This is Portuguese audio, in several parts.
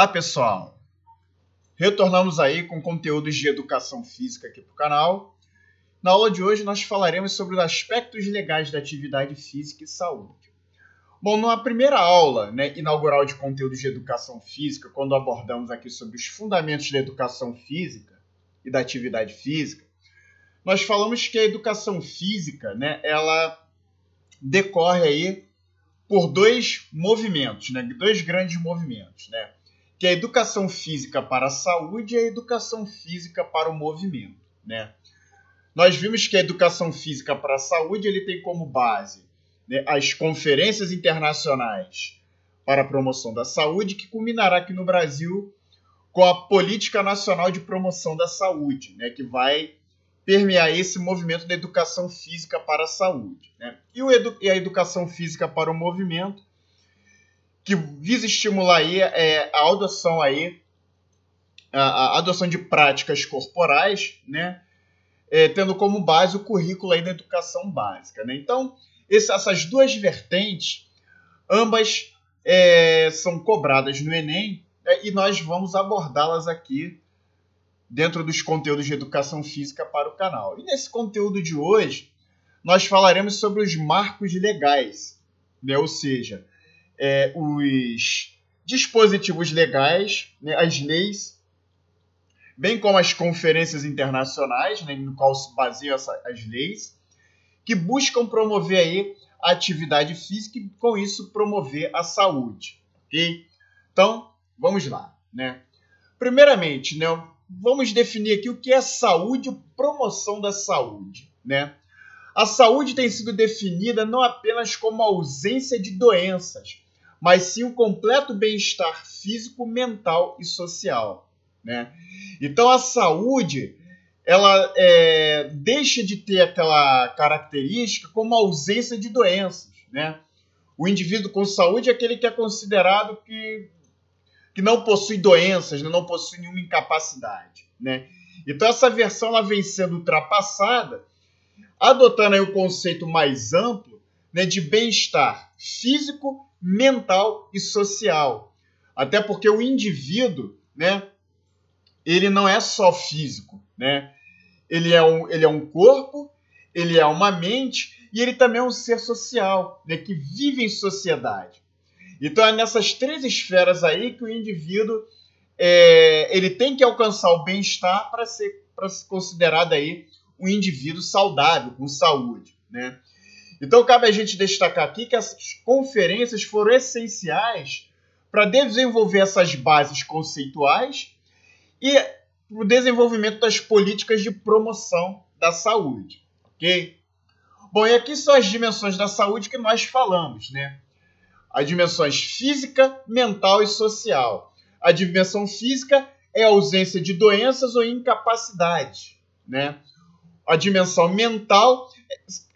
Olá, pessoal! Retornamos aí com conteúdos de educação física aqui para o canal. Na aula de hoje nós falaremos sobre os aspectos legais da atividade física e saúde. Bom, na primeira aula né, inaugural de conteúdos de educação física, quando abordamos aqui sobre os fundamentos da educação física e da atividade física, nós falamos que a educação física, né, ela decorre aí por dois movimentos, né? dois grandes movimentos, né? Que é a educação física para a saúde e a educação física para o movimento. Né? Nós vimos que a educação física para a saúde ele tem como base né, as conferências internacionais para a promoção da saúde, que culminará aqui no Brasil com a Política Nacional de Promoção da Saúde, né, que vai permear esse movimento da educação física para a saúde. Né? E, edu e, a educação física para o movimento, que visa estimular aí, é, a adoção aí, a, a, adoção de práticas corporais, né? É, tendo como base o currículo aí da educação básica. Né? Então, esse, essas duas vertentes, ambas é, são cobradas no Enem né? e nós vamos abordá-las aqui dentro dos conteúdos de educação física para o canal. E nesse conteúdo de hoje, nós falaremos sobre os marcos legais, né? ou seja, é, os dispositivos legais, né? as leis, bem como as conferências internacionais, né? no qual se baseiam as leis, que buscam promover aí a atividade física e, com isso, promover a saúde. Ok? Então, vamos lá. Né? Primeiramente, né, vamos definir aqui o que é saúde promoção da saúde, né? A saúde tem sido definida não apenas como ausência de doenças, mas sim o completo bem-estar físico, mental e social, né? Então a saúde ela é, deixa de ter aquela característica como ausência de doenças, né? O indivíduo com saúde é aquele que é considerado que que não possui doenças, né? não possui nenhuma incapacidade. Né? Então essa versão ela vem sendo ultrapassada, adotando aí o conceito mais amplo né, de bem-estar físico, mental e social. Até porque o indivíduo, né, ele não é só físico, né? Ele é um, ele é um corpo, ele é uma mente e ele também é um ser social, né, que vive em sociedade. Então é nessas três esferas aí que o indivíduo é, ele tem que alcançar o bem-estar para ser, ser considerado aí um indivíduo saudável, com saúde. Né? Então cabe a gente destacar aqui que essas conferências foram essenciais para desenvolver essas bases conceituais e o desenvolvimento das políticas de promoção da saúde, ok? Bom, e aqui são as dimensões da saúde que nós falamos, né? as dimensões física, mental e social. A dimensão física é a ausência de doenças ou incapacidade, né? A dimensão mental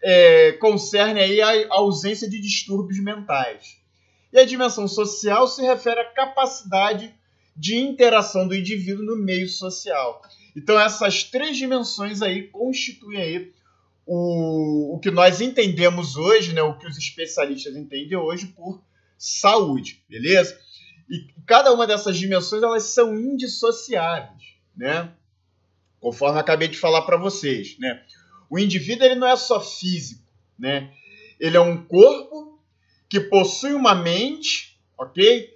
é, concerne aí a ausência de distúrbios mentais. E a dimensão social se refere à capacidade de interação do indivíduo no meio social. Então essas três dimensões aí constituem aí o, o que nós entendemos hoje, né, o que os especialistas entendem hoje por saúde, beleza? E cada uma dessas dimensões elas são indissociáveis, né? Conforme acabei de falar para vocês, né? O indivíduo ele não é só físico, né? Ele é um corpo que possui uma mente, ok?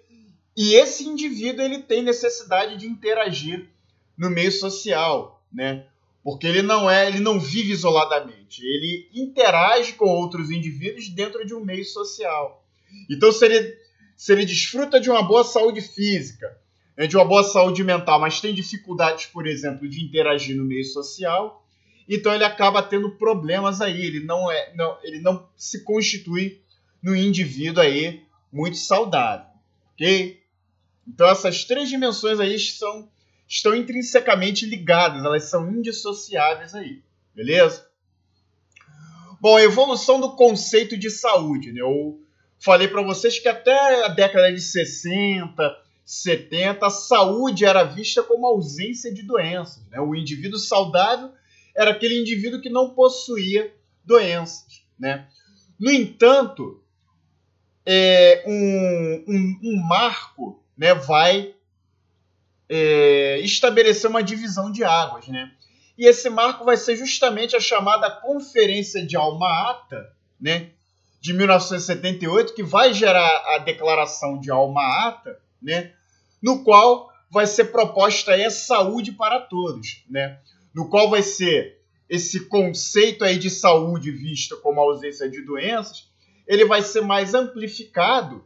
E esse indivíduo ele tem necessidade de interagir no meio social, né? porque ele não é, ele não vive isoladamente, ele interage com outros indivíduos dentro de um meio social. Então, se ele, se ele desfruta de uma boa saúde física, né, de uma boa saúde mental, mas tem dificuldades, por exemplo, de interagir no meio social, então ele acaba tendo problemas aí. Ele não é, não, ele não se constitui no indivíduo aí muito saudável, ok? Então essas três dimensões aí são estão intrinsecamente ligadas, elas são indissociáveis aí, beleza? Bom, a evolução do conceito de saúde, né? Eu falei para vocês que até a década de 60, 70, a saúde era vista como ausência de doenças, né? O indivíduo saudável era aquele indivíduo que não possuía doenças, né? No entanto, é, um, um, um marco né, vai é, estabelecer uma divisão de águas, né? E esse marco vai ser justamente a chamada Conferência de Alma-Ata, né? De 1978, que vai gerar a Declaração de Alma-Ata, né? No qual vai ser proposta a saúde para todos, né? No qual vai ser esse conceito aí de saúde visto como ausência de doenças, ele vai ser mais amplificado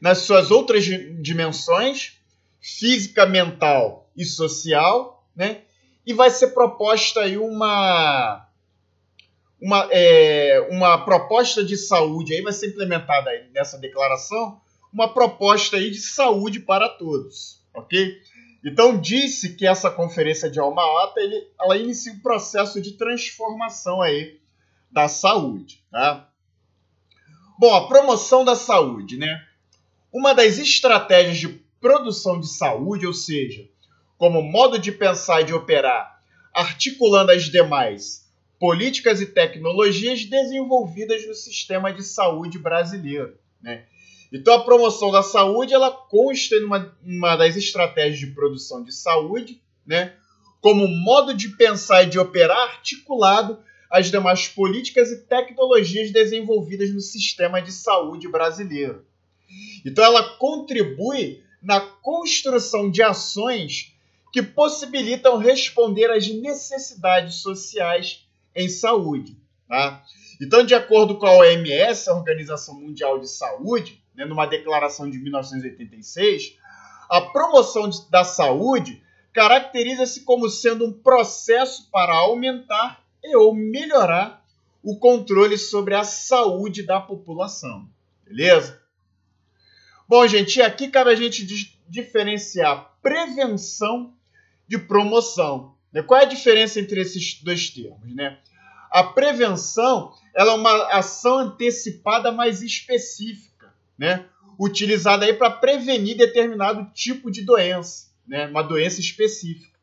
nas suas outras dimensões, física, mental e social, né? E vai ser proposta aí uma uma, é, uma proposta de saúde aí vai ser implementada nessa declaração uma proposta aí de saúde para todos, ok? Então disse que essa conferência de Alma-Ata ele, ela inicia um processo de transformação aí da saúde, tá? Bom, a promoção da saúde, né? Uma das estratégias de produção de saúde, ou seja, como modo de pensar e de operar, articulando as demais políticas e tecnologias desenvolvidas no sistema de saúde brasileiro, né? Então a promoção da saúde ela consta numa uma das estratégias de produção de saúde, né? Como modo de pensar e de operar articulado às demais políticas e tecnologias desenvolvidas no sistema de saúde brasileiro. Então ela contribui na construção de ações que possibilitam responder às necessidades sociais em saúde. Tá? Então, de acordo com a OMS, a Organização Mundial de Saúde, né, numa declaração de 1986, a promoção da saúde caracteriza-se como sendo um processo para aumentar e ou melhorar o controle sobre a saúde da população. Beleza? Bom, gente, aqui cabe a gente diferenciar prevenção de promoção. Né? Qual é a diferença entre esses dois termos? Né? A prevenção ela é uma ação antecipada mais específica né? Utilizada aí para prevenir determinado tipo de doença, né? Uma doença específica.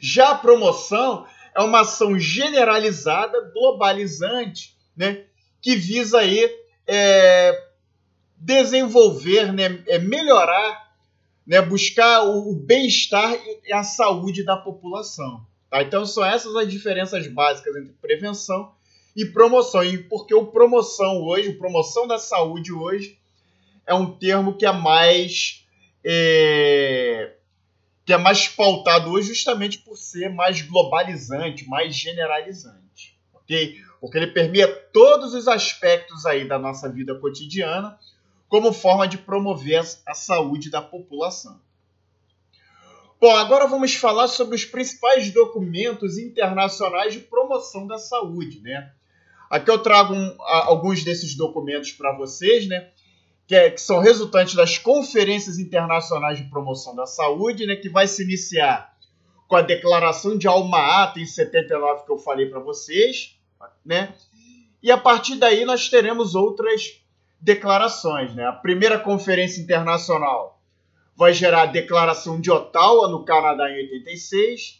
Já a promoção é uma ação generalizada, globalizante, né? Que visa aí é, desenvolver, né? É melhorar, né? Buscar o, o bem-estar e a saúde da população. Tá? Então são essas as diferenças básicas entre prevenção e promoção. E porque o promoção hoje, promoção da saúde hoje, é um termo que é mais. É, que é mais pautado hoje justamente por ser mais globalizante, mais generalizante. Ok? Porque ele permeia todos os aspectos aí da nossa vida cotidiana como forma de promover a saúde da população. Bom, agora vamos falar sobre os principais documentos internacionais de promoção da saúde, né? Aqui eu trago um, alguns desses documentos para vocês, né? Que, é, que, são resultantes das conferências internacionais de promoção da saúde, né? Que vai se iniciar com a declaração de Alma-Ata em 79 que eu falei para vocês, né? E a partir daí nós teremos outras declarações, né? A primeira conferência internacional vai gerar a declaração de Ottawa no Canadá em 86.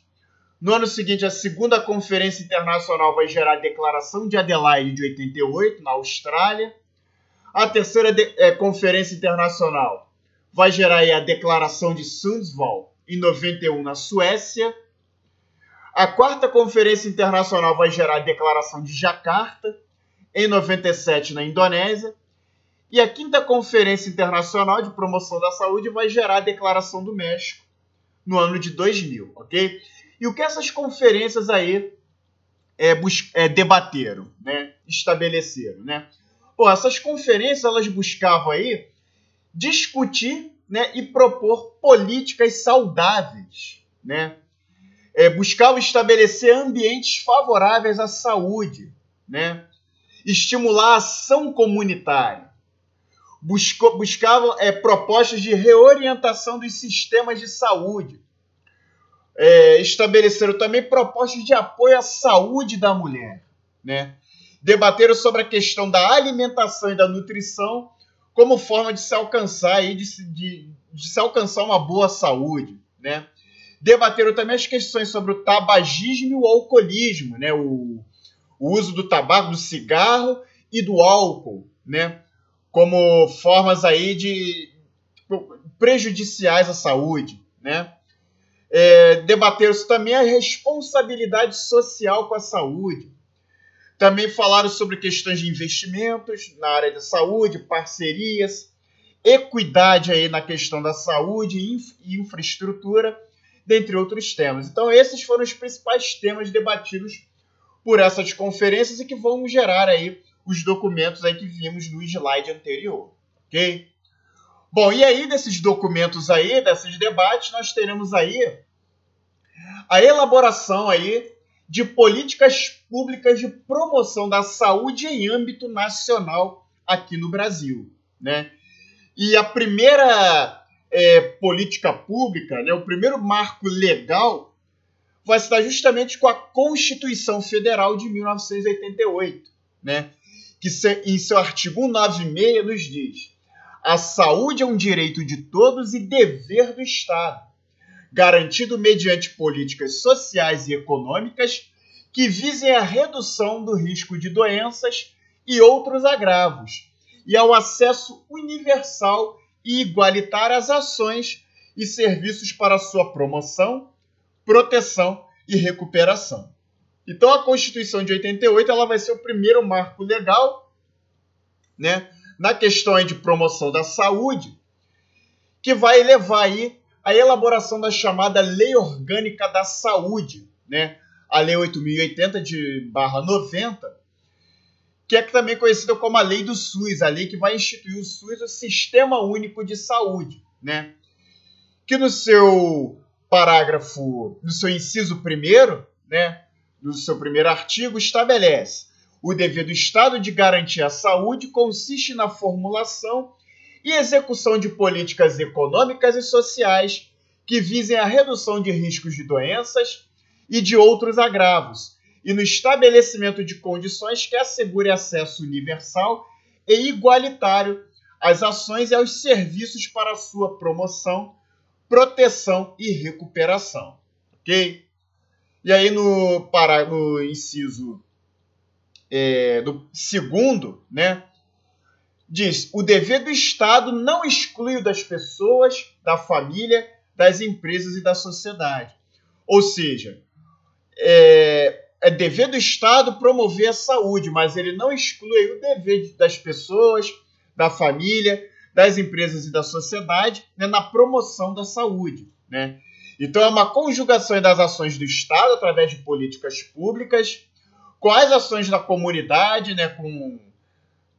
No ano seguinte, a segunda conferência internacional vai gerar a Declaração de Adelaide de 88, na Austrália. A terceira de, é, conferência internacional vai gerar a Declaração de Sundsvall, em 91, na Suécia. A quarta conferência internacional vai gerar a Declaração de Jacarta, em 97, na Indonésia. E a quinta Conferência Internacional de Promoção da Saúde vai gerar a Declaração do México, no ano de 2000, ok? E o que essas conferências aí é, é, debateram, né? estabeleceram, né? Pô, essas conferências elas buscavam aí discutir, né, e propor políticas saudáveis, né? É, buscavam estabelecer ambientes favoráveis à saúde, né? Estimular a ação comunitária. Buscavam é, propostas de reorientação dos sistemas de saúde é, estabeleceram também propostas de apoio à saúde da mulher. Né? Debateram sobre a questão da alimentação e da nutrição como forma de se alcançar, aí, de, de, de se alcançar uma boa saúde. Né? Debateram também as questões sobre o tabagismo e o alcoolismo, né? o, o uso do tabaco, do cigarro e do álcool, né? como formas aí de prejudiciais à saúde, né? É, Debateram-se também a responsabilidade social com a saúde. Também falaram sobre questões de investimentos na área da saúde, parcerias, equidade aí na questão da saúde e infraestrutura, dentre outros temas. Então, esses foram os principais temas debatidos por essas conferências e que vão gerar aí os documentos aí que vimos no slide anterior, ok? Bom, e aí desses documentos aí, desses debates, nós teremos aí a elaboração aí de políticas públicas de promoção da saúde em âmbito nacional aqui no Brasil, né? E a primeira é, política pública, né, o primeiro marco legal, vai estar justamente com a Constituição Federal de 1988, né, que em seu artigo 196 nos diz: a saúde é um direito de todos e dever do Estado, garantido mediante políticas sociais e econômicas que visem a redução do risco de doenças e outros agravos, e ao acesso universal e igualitário às ações e serviços para sua promoção, proteção e recuperação. Então a Constituição de 88 ela vai ser o primeiro marco legal, né, na questão de promoção da saúde, que vai levar aí a elaboração da chamada Lei Orgânica da Saúde, né, a Lei 8080 de barra 90, que é também conhecida como a Lei do SUS, a lei que vai instituir o SUS, o Sistema Único de Saúde, né? Que no seu parágrafo, no seu inciso primeiro, né, no seu primeiro artigo, estabelece o dever do Estado de garantir a saúde consiste na formulação e execução de políticas econômicas e sociais que visem a redução de riscos de doenças e de outros agravos, e no estabelecimento de condições que assegure acesso universal e igualitário às ações e aos serviços para sua promoção, proteção e recuperação. Ok? E aí no, para, no inciso é, do segundo, né, diz: o dever do Estado não exclui das pessoas, da família, das empresas e da sociedade. Ou seja, é, é dever do Estado promover a saúde, mas ele não exclui o dever das pessoas, da família, das empresas e da sociedade né, na promoção da saúde. Né? Então, é uma conjugação das ações do Estado através de políticas públicas, as ações da comunidade, né, com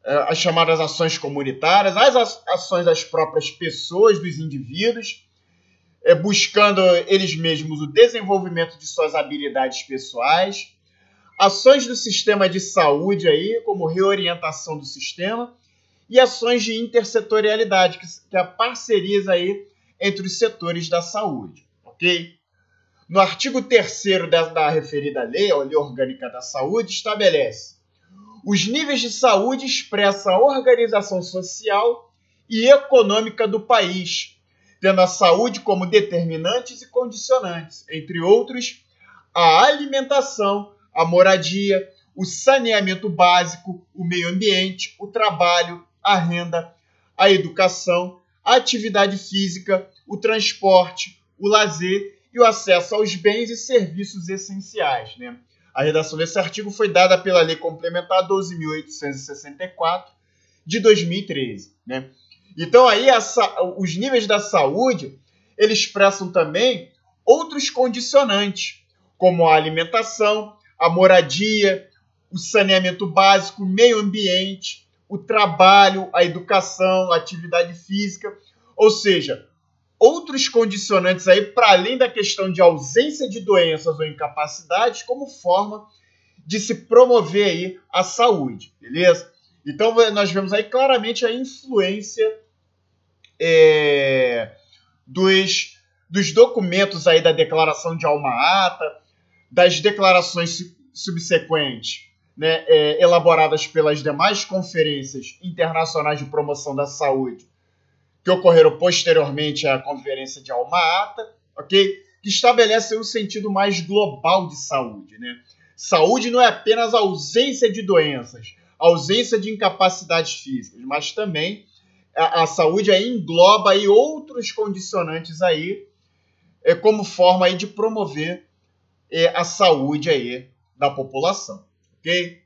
é, as chamadas ações comunitárias, as ações das próprias pessoas, dos indivíduos, é, buscando eles mesmos o desenvolvimento de suas habilidades pessoais, ações do sistema de saúde aí, como reorientação do sistema, e ações de intersetorialidade, que, que a parcerias aí entre os setores da saúde, ok? No artigo 3 da, da referida lei, a Lei Orgânica da Saúde, estabelece os níveis de saúde expressa a organização social e econômica do país, tendo a saúde como determinantes e condicionantes, entre outros, a alimentação, a moradia, o saneamento básico, o meio ambiente, o trabalho, a renda, a educação, a atividade física, o transporte, o lazer e o acesso aos bens e serviços essenciais. Né? A redação desse artigo foi dada pela Lei Complementar 12.864 de 2013. Né? Então aí os níveis da saúde eles expressam também outros condicionantes, como a alimentação, a moradia, o saneamento básico, o meio ambiente, o trabalho, a educação, a atividade física, ou seja, outros condicionantes aí para além da questão de ausência de doenças ou incapacidades como forma de se promover aí a saúde, beleza? Então nós vemos aí claramente a influência é, dos, dos documentos aí da Declaração de Alma-Ata, das declarações subsequentes né, é, elaboradas pelas demais conferências internacionais de promoção da saúde que ocorreram posteriormente à Conferência de Alma-Ata, ok? Que estabelecem um sentido mais global de saúde, né? Saúde não é apenas ausência de doenças, ausência de incapacidades físicas, mas também a, a saúde aí engloba aí outros condicionantes aí é, como forma aí de promover é, a saúde aí da população, ok?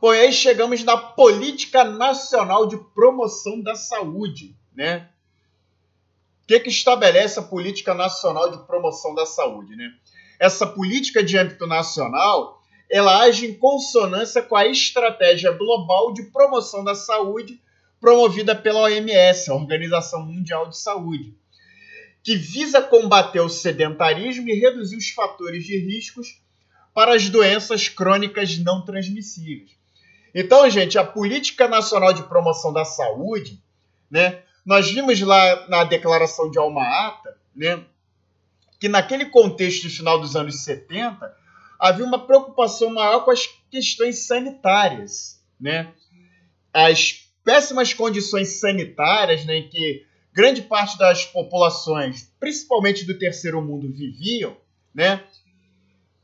Bom, e aí chegamos na Política Nacional de Promoção da Saúde, né? O que, que estabelece a Política Nacional de Promoção da Saúde, né? Essa política de âmbito nacional, ela age em consonância com a estratégia global de promoção da saúde promovida pela OMS, a Organização Mundial de Saúde, que visa combater o sedentarismo e reduzir os fatores de riscos para as doenças crônicas não transmissíveis. Então, gente, a Política Nacional de Promoção da Saúde, né, nós vimos lá na Declaração de Alma-Ata, né, que naquele contexto final dos anos 70, havia uma preocupação maior com as questões sanitárias, né? As péssimas condições sanitárias né, em que grande parte das populações, principalmente do terceiro mundo, viviam, né,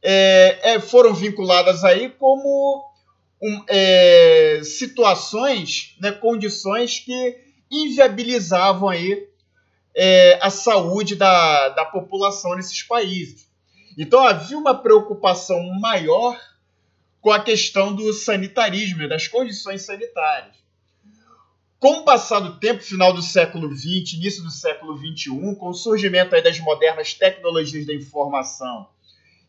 é, é, foram vinculadas aí como um, é, situações, né, condições que inviabilizavam aí é, a saúde da, da população nesses países. Então havia uma preocupação maior com a questão do sanitarismo, das condições sanitárias. Com o passar do tempo, final do século XX, início do século XXI, com o surgimento das modernas tecnologias da informação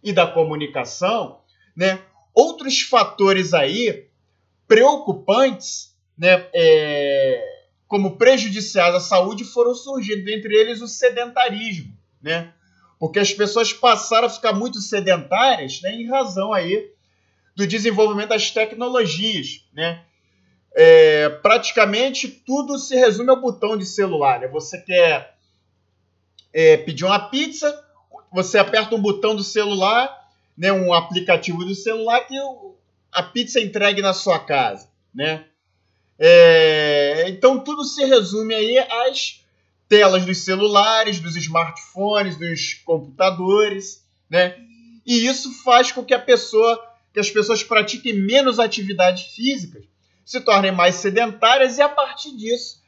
e da comunicação, né, outros fatores aí preocupantes, né, é, como prejudiciais à saúde, foram surgindo, entre eles o sedentarismo, né, porque as pessoas passaram a ficar muito sedentárias, né, em razão aí do desenvolvimento das tecnologias, né, é, praticamente tudo se resume ao botão de celular. Né? Você quer é, pedir uma pizza, você aperta um botão do celular, né, um aplicativo do celular que a pizza é entregue na sua casa, né? É, então tudo se resume aí às telas dos celulares, dos smartphones, dos computadores, né? E isso faz com que a pessoa, que as pessoas pratiquem menos atividades físicas se tornem mais sedentárias e, a partir disso,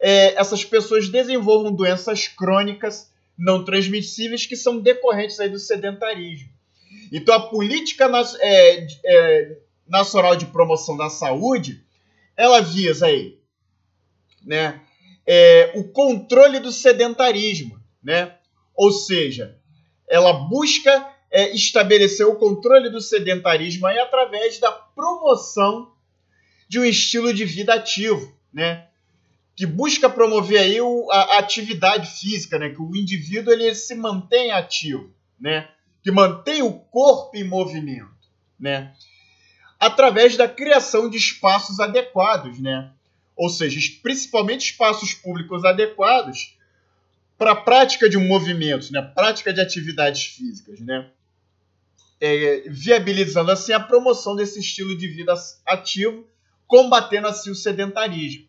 é, essas pessoas desenvolvam doenças crônicas não transmissíveis que são decorrentes aí do sedentarismo. Então, a política é, é, nacional de promoção da saúde, ela visa aí, né, é, o controle do sedentarismo, né? Ou seja, ela busca é, estabelecer o controle do sedentarismo aí através da promoção de um estilo de vida ativo, né? Que busca promover aí o, a, a, atividade física, né? Que o indivíduo ele se mantém ativo, né? Que mantém o corpo em movimento, né? Através da criação de espaços adequados, né? Ou seja, principalmente espaços públicos adequados para a prática de um movimento, né? Prática de atividades físicas, né? É, viabilizando assim a promoção desse estilo de vida ativo combatendo assim o sedentarismo.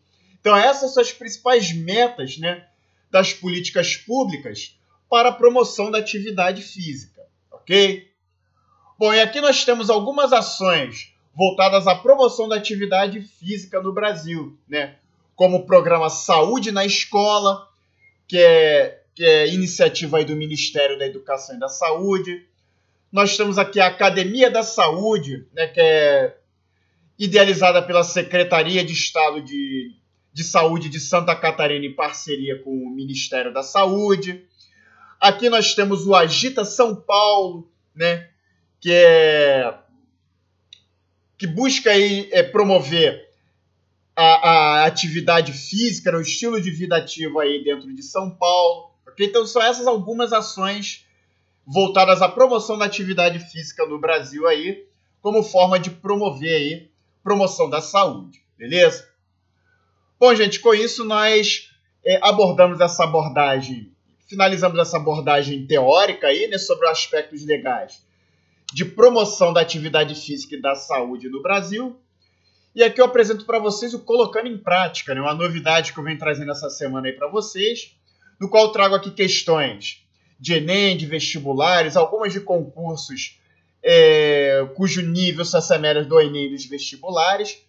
Então essas são as principais metas né, das políticas públicas para a promoção da atividade física, ok? Bom, e aqui nós temos algumas ações voltadas à promoção da atividade física no Brasil, né? Como o programa Saúde na Escola, que é, que é iniciativa do Ministério da Educação e da Saúde. Nós temos aqui a Academia da Saúde, né, que é idealizada pela Secretaria de Estado de, de Saúde de Santa Catarina em parceria com o Ministério da Saúde. Aqui nós temos o Agita São Paulo, né, que é que busca aí, é, promover a, a, atividade física, o estilo de vida ativo aí dentro de São Paulo. Okay? Então são essas algumas ações voltadas à promoção da atividade física no Brasil aí, como forma de promover aí promoção da saúde, beleza? Bom, gente, com isso nós é, abordamos essa abordagem, finalizamos essa abordagem teórica aí, né, sobre aspectos legais de promoção da atividade física e da saúde no Brasil. E aqui eu apresento para vocês o Colocando em Prática, né, uma novidade que eu venho trazendo essa semana aí para vocês, no qual trago aqui questões de Enem, de vestibulares, algumas de concursos é, cujo nível se assemelha do Enem dos vestibulares,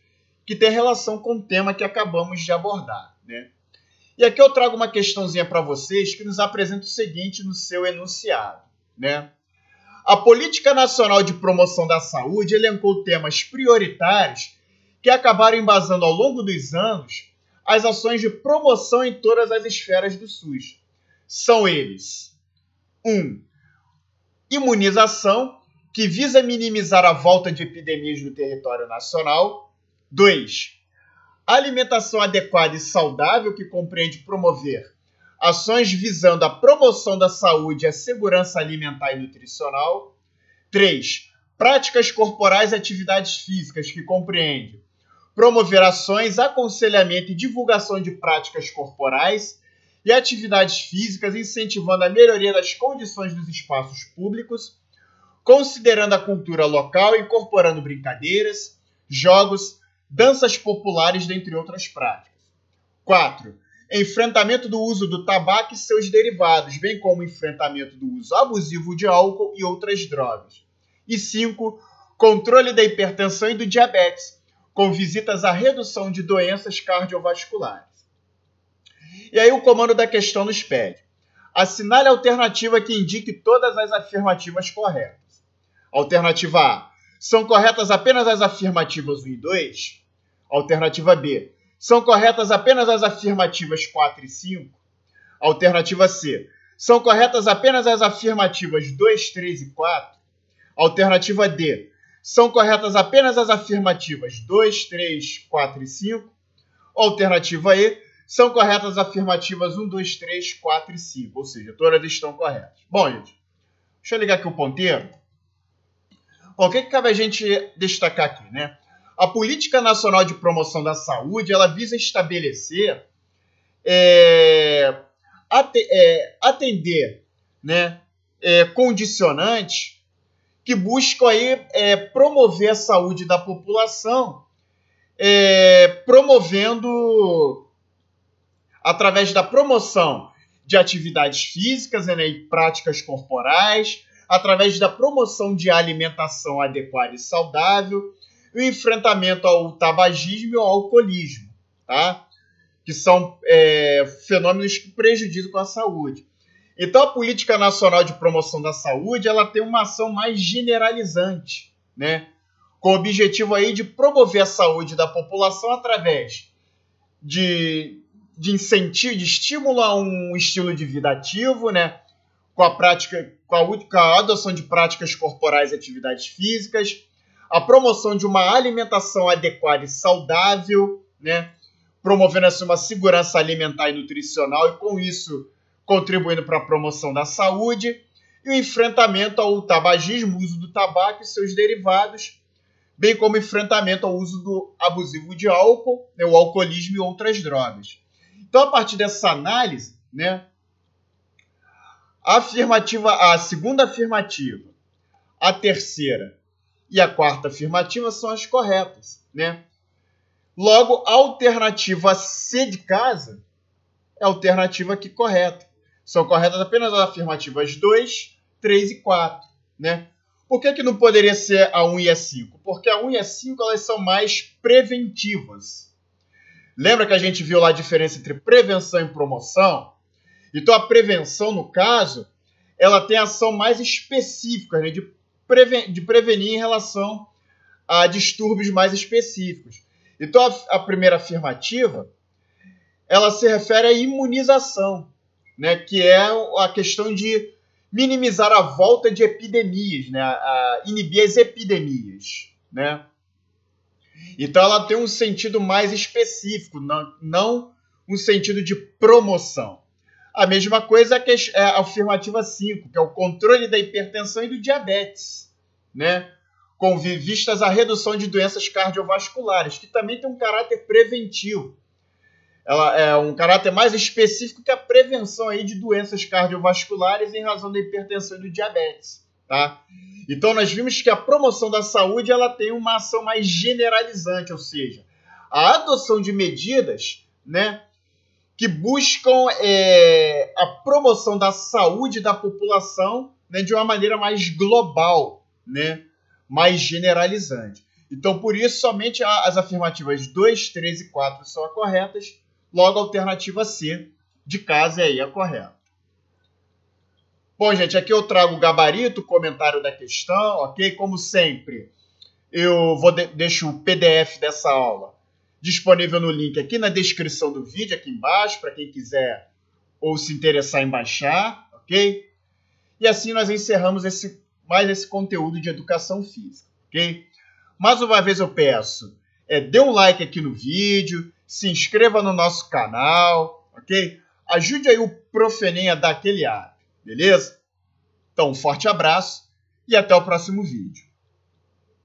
que tem relação com o tema que acabamos de abordar. Né? E aqui eu trago uma questãozinha para vocês que nos apresenta o seguinte no seu enunciado. Né? A Política Nacional de Promoção da Saúde elencou temas prioritários que acabaram embasando ao longo dos anos as ações de promoção em todas as esferas do SUS. São eles: 1. Um, imunização, que visa minimizar a volta de epidemias no território nacional. 2. Alimentação adequada e saudável, que compreende promover ações visando a promoção da saúde e a segurança alimentar e nutricional. 3. Práticas corporais e atividades físicas, que compreende promover ações, aconselhamento e divulgação de práticas corporais e atividades físicas, incentivando a melhoria das condições dos espaços públicos, considerando a cultura local, incorporando brincadeiras, jogos, danças populares, dentre outras práticas. 4 enfrentamento do uso do tabaco e seus derivados, bem como enfrentamento do uso abusivo de álcool e outras drogas. E 5. Controle da hipertensão e do diabetes, com visitas à redução de doenças cardiovasculares. E aí o comando da questão nos pede: assinale a alternativa que indique todas as afirmativas corretas. Alternativa A: são corretas apenas as afirmativas 1 e 2? Alternativa B: são corretas apenas as afirmativas 4 e 5? Alternativa C. São corretas apenas as afirmativas 2, 3 e 4? Alternativa D. São corretas apenas as afirmativas 2, 3, 4 e 5? Alternativa E. São corretas as afirmativas 1, 2, 3, 4 e 5. Ou seja, todas estão corretas. Bom, gente, deixa eu ligar aqui o ponteiro. O que, que cabe a gente destacar aqui, né? A Política Nacional de Promoção da Saúde ela visa estabelecer, é, é, atender né, é, condicionantes que buscam aí, é, promover a saúde da população, é, promovendo através da promoção de atividades físicas né, e práticas corporais, através da promoção de alimentação adequada e saudável, e o enfrentamento ao tabagismo e ao alcoolismo, tá? que são é, fenômenos que prejudicam a saúde. Então, a Política Nacional de Promoção da Saúde ela tem uma ação mais generalizante, né? com o objetivo aí de promover a saúde da população através de, de incentivo, de estímulo a um estilo de vida ativo, né? Com a prática, com a, com a adoção de práticas corporais e atividades físicas, a promoção de uma alimentação adequada e saudável, né? promovendo assim, uma segurança alimentar e nutricional e com isso contribuindo para a promoção da saúde e o enfrentamento ao tabagismo, uso do tabaco e seus derivados, bem como enfrentamento ao uso do abusivo de álcool, né, o alcoolismo e outras drogas. Então, a partir dessa análise, né, afirmativa, a segunda afirmativa, a terceira e a quarta afirmativa são as corretas, né? Logo, a alternativa C de casa é a alternativa aqui correta. São corretas apenas as afirmativas 2, 3 e 4, né? Por que, que não poderia ser a 1 e a 5? Porque a 1 e a 5 elas são mais preventivas. Lembra que a gente viu lá a diferença entre prevenção e promoção? Então a prevenção, no caso, ela tem ação mais específica, né, de de prevenir em relação a distúrbios mais específicos. Então, a, a primeira afirmativa, ela se refere à imunização, né, que é a questão de minimizar a volta de epidemias, né, a inibir as epidemias, né? Então ela tem um sentido mais específico, não, não um sentido de promoção. A mesma coisa é, é a afirmativa 5, que é o controle da hipertensão e do diabetes, né? com vistas à redução de doenças cardiovasculares, que também tem um caráter preventivo. Ela é um caráter mais específico que a prevenção aí de doenças cardiovasculares em razão da hipertensão e do diabetes. Tá? Então nós vimos que a promoção da saúde ela tem uma ação mais generalizante, ou seja, a adoção de medidas né, que buscam é, a promoção da saúde da população né, de uma maneira mais global, né, mais generalizante. Então, por isso, somente as afirmativas 2, 3 e 4 são as corretas, logo a alternativa C de casa é a correta. Bom, gente, aqui eu trago o gabarito, o comentário da questão, ok? Como sempre, eu vou de deixo o PDF dessa aula disponível no link aqui na descrição do vídeo, aqui embaixo, para quem quiser ou se interessar em baixar, ok? E assim nós encerramos esse, mais esse conteúdo de educação física, ok? Mais uma vez eu peço, é, dê um like aqui no vídeo, se inscreva no nosso canal, ok? Ajude aí o Profenem a dar aquele ar, beleza? Então, um forte abraço e até o próximo vídeo.